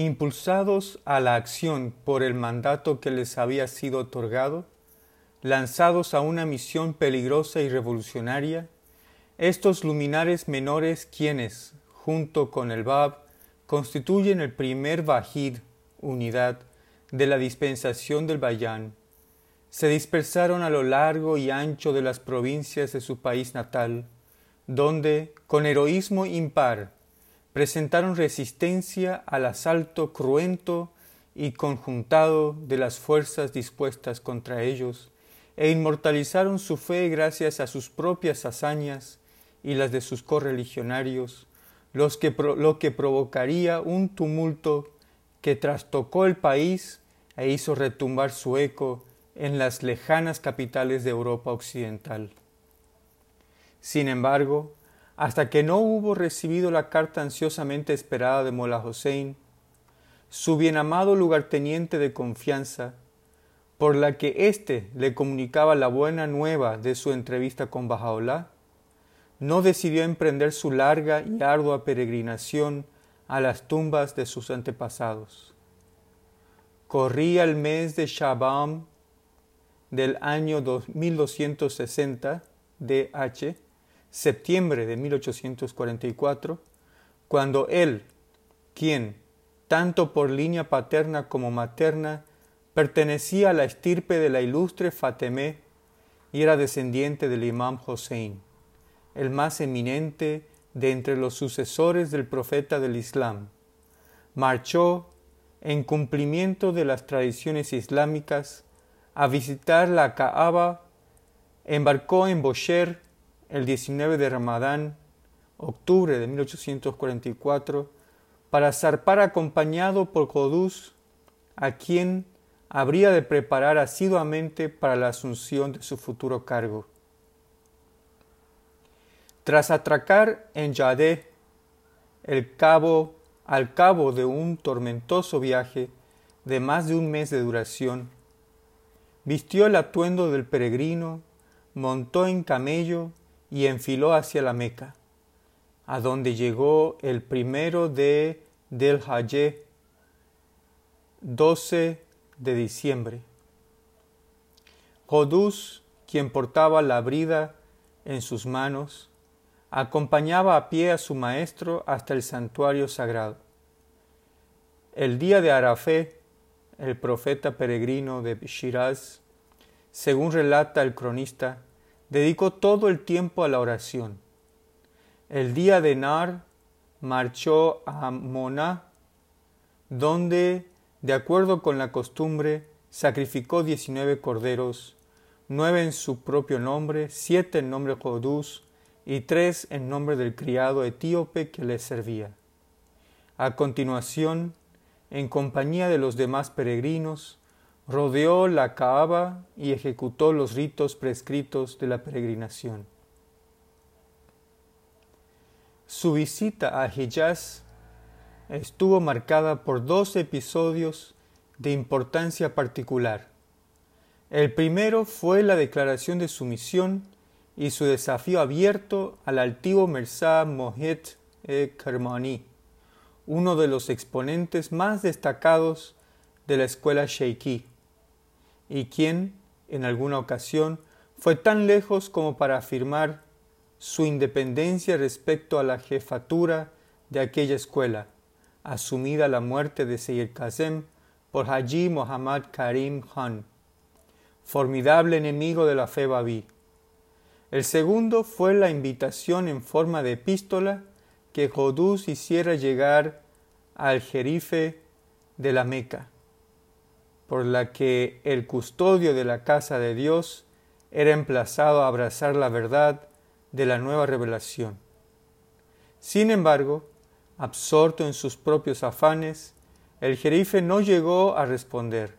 Impulsados a la acción por el mandato que les había sido otorgado, lanzados a una misión peligrosa y revolucionaria, estos luminares menores quienes, junto con el Bab, constituyen el primer Bajid, unidad, de la dispensación del Bayán, se dispersaron a lo largo y ancho de las provincias de su país natal, donde, con heroísmo impar, presentaron resistencia al asalto cruento y conjuntado de las fuerzas dispuestas contra ellos, e inmortalizaron su fe gracias a sus propias hazañas y las de sus correligionarios, lo que provocaría un tumulto que trastocó el país e hizo retumbar su eco en las lejanas capitales de Europa occidental. Sin embargo, hasta que no hubo recibido la carta ansiosamente esperada de Mola Hossein, su bienamado lugarteniente de confianza, por la que éste le comunicaba la buena nueva de su entrevista con Bajaola, no decidió emprender su larga y ardua peregrinación a las tumbas de sus antepasados. Corría el mes de Shabam del año 1260 DH, septiembre de 1844, cuando él, quien, tanto por línea paterna como materna, pertenecía a la estirpe de la ilustre Fatemé y era descendiente del imam Hossein, el más eminente de entre los sucesores del profeta del Islam, marchó, en cumplimiento de las tradiciones islámicas, a visitar la Kaaba, embarcó en Bosher el 19 de Ramadán, octubre de 1844, para zarpar acompañado por Jodús, a quien habría de preparar asiduamente para la asunción de su futuro cargo. Tras atracar en Yadeh, el cabo, al cabo de un tormentoso viaje de más de un mes de duración, vistió el atuendo del peregrino, montó en camello y enfiló hacia la Meca, a donde llegó el primero de del Hajj, 12 de diciembre. Jodús, quien portaba la brida en sus manos, acompañaba a pie a su maestro hasta el santuario sagrado. El día de Arafé, el profeta peregrino de Shiraz, según relata el cronista, dedicó todo el tiempo a la oración. El día de Nar marchó a Moná, donde, de acuerdo con la costumbre, sacrificó diecinueve corderos, nueve en su propio nombre, siete en nombre de Jodús y tres en nombre del criado etíope que le servía. A continuación, en compañía de los demás peregrinos, rodeó la Kaaba y ejecutó los ritos prescritos de la peregrinación. Su visita a Hijaz estuvo marcada por dos episodios de importancia particular. El primero fue la declaración de su misión y su desafío abierto al altivo Mirza Mohit e Kermani, uno de los exponentes más destacados de la escuela sheikí, y quien, en alguna ocasión, fue tan lejos como para afirmar su independencia respecto a la jefatura de aquella escuela, asumida la muerte de Seyyid Kazem por Haji Muhammad Karim Khan, formidable enemigo de la fe babí. El segundo fue la invitación en forma de epístola que Jodús hiciera llegar al jerife de la Meca, por la que el custodio de la casa de Dios era emplazado a abrazar la verdad de la nueva revelación. Sin embargo, absorto en sus propios afanes, el jerife no llegó a responder.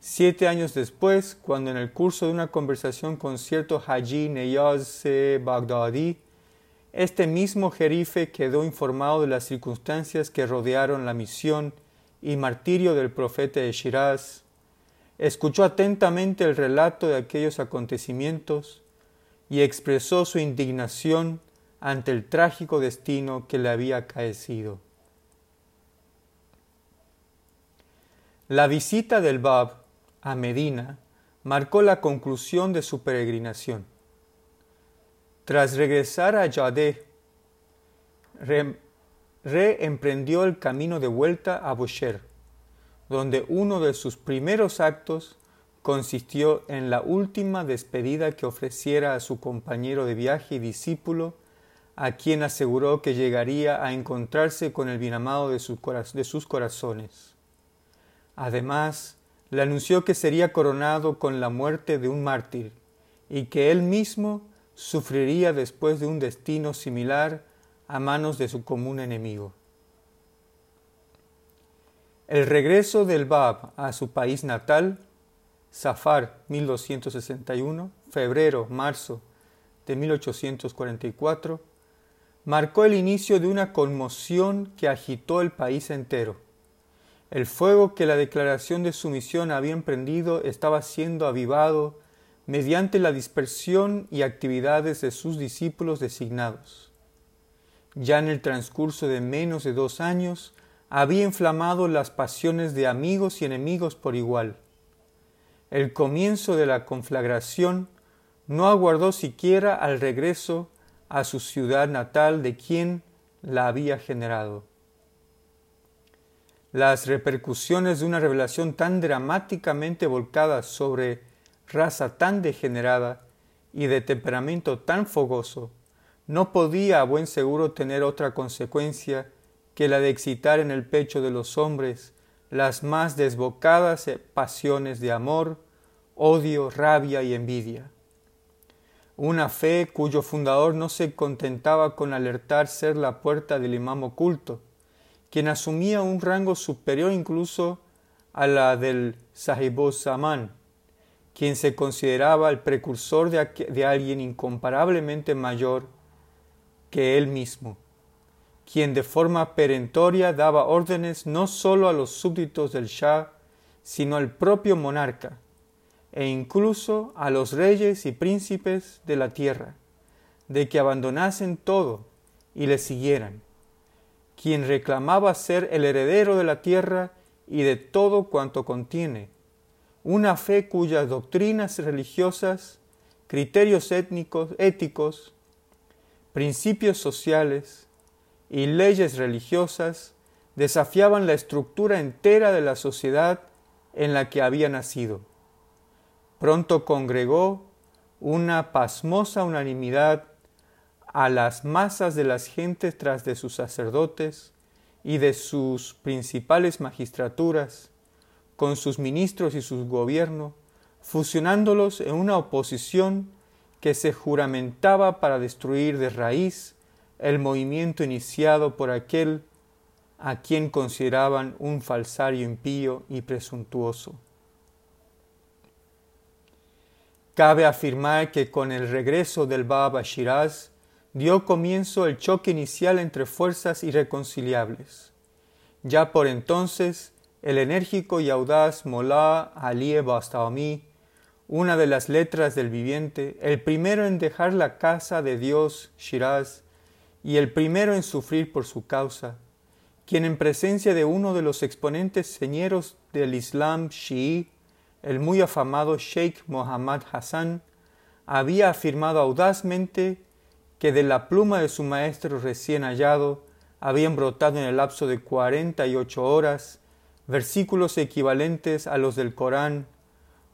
Siete años después, cuando en el curso de una conversación con cierto Haji Neyaz Baghdadi, este mismo jerife quedó informado de las circunstancias que rodearon la misión y martirio del profeta de Shiraz, escuchó atentamente el relato de aquellos acontecimientos y expresó su indignación ante el trágico destino que le había acaecido. La visita del Bab a Medina marcó la conclusión de su peregrinación. Tras regresar a Yadeh, reemprendió el camino de vuelta a Busher, donde uno de sus primeros actos consistió en la última despedida que ofreciera a su compañero de viaje y discípulo, a quien aseguró que llegaría a encontrarse con el bienamado de sus corazones. Además, le anunció que sería coronado con la muerte de un mártir y que él mismo sufriría después de un destino similar a manos de su común enemigo. El regreso del Bab a su país natal, Safar 1261, febrero-marzo de 1844, marcó el inicio de una conmoción que agitó el país entero. El fuego que la declaración de sumisión había emprendido estaba siendo avivado mediante la dispersión y actividades de sus discípulos designados ya en el transcurso de menos de dos años, había inflamado las pasiones de amigos y enemigos por igual. El comienzo de la conflagración no aguardó siquiera al regreso a su ciudad natal de quien la había generado. Las repercusiones de una revelación tan dramáticamente volcada sobre raza tan degenerada y de temperamento tan fogoso no podía a buen seguro tener otra consecuencia que la de excitar en el pecho de los hombres las más desbocadas pasiones de amor, odio, rabia y envidia. Una fe cuyo fundador no se contentaba con alertar ser la puerta del imam oculto, quien asumía un rango superior incluso a la del sahibos Zaman, quien se consideraba el precursor de, de alguien incomparablemente mayor que él mismo, quien de forma perentoria daba órdenes no sólo a los súbditos del Shah, sino al propio monarca, e incluso a los reyes y príncipes de la tierra, de que abandonasen todo y le siguieran, quien reclamaba ser el heredero de la tierra y de todo cuanto contiene, una fe cuyas doctrinas religiosas, criterios étnicos, éticos, principios sociales y leyes religiosas desafiaban la estructura entera de la sociedad en la que había nacido. Pronto congregó una pasmosa unanimidad a las masas de las gentes tras de sus sacerdotes y de sus principales magistraturas, con sus ministros y su gobierno, fusionándolos en una oposición que se juramentaba para destruir de raíz el movimiento iniciado por aquel a quien consideraban un falsario impío y presuntuoso. Cabe afirmar que con el regreso del Baba Shiraz dio comienzo el choque inicial entre fuerzas irreconciliables. Ya por entonces, el enérgico y audaz Molá Ali Bastami una de las letras del viviente, el primero en dejar la casa de Dios, Shiraz, y el primero en sufrir por su causa, quien en presencia de uno de los exponentes señeros del Islam Shi'i, el muy afamado Sheikh Mohammad Hassan, había afirmado audazmente que de la pluma de su maestro recién hallado habían brotado en el lapso de cuarenta y ocho horas versículos equivalentes a los del Corán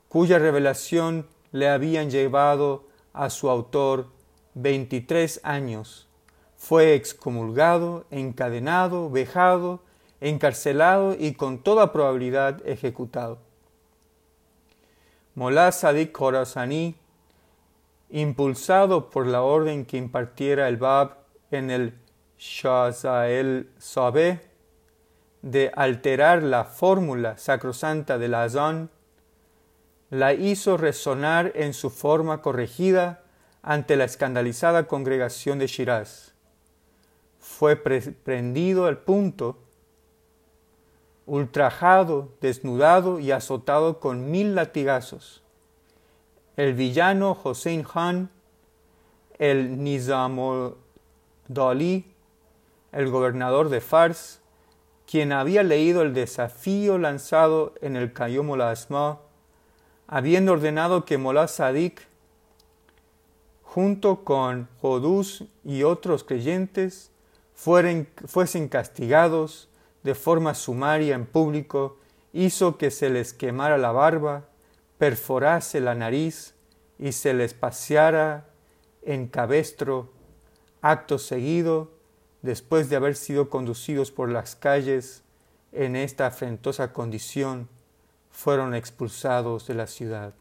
cuya revelación le habían llevado a su autor veintitrés años. Fue excomulgado, encadenado, vejado, encarcelado y con toda probabilidad ejecutado. Molá Sadik Khorasaní, impulsado por la orden que impartiera el Bab en el Shazael Sabe de alterar la fórmula sacrosanta del Azán, la hizo resonar en su forma corregida ante la escandalizada congregación de Shiraz. Fue prendido al punto, ultrajado, desnudado y azotado con mil latigazos. El villano Hossein Khan, el Dali, el gobernador de Fars, quien había leído el desafío lanzado en el Cayo Asma, habiendo ordenado que Molá Sadik, junto con Jodús y otros creyentes, fuesen castigados de forma sumaria en público, hizo que se les quemara la barba, perforase la nariz y se les paseara en cabestro, acto seguido, después de haber sido conducidos por las calles en esta afrentosa condición, fueron expulsados de la ciudad.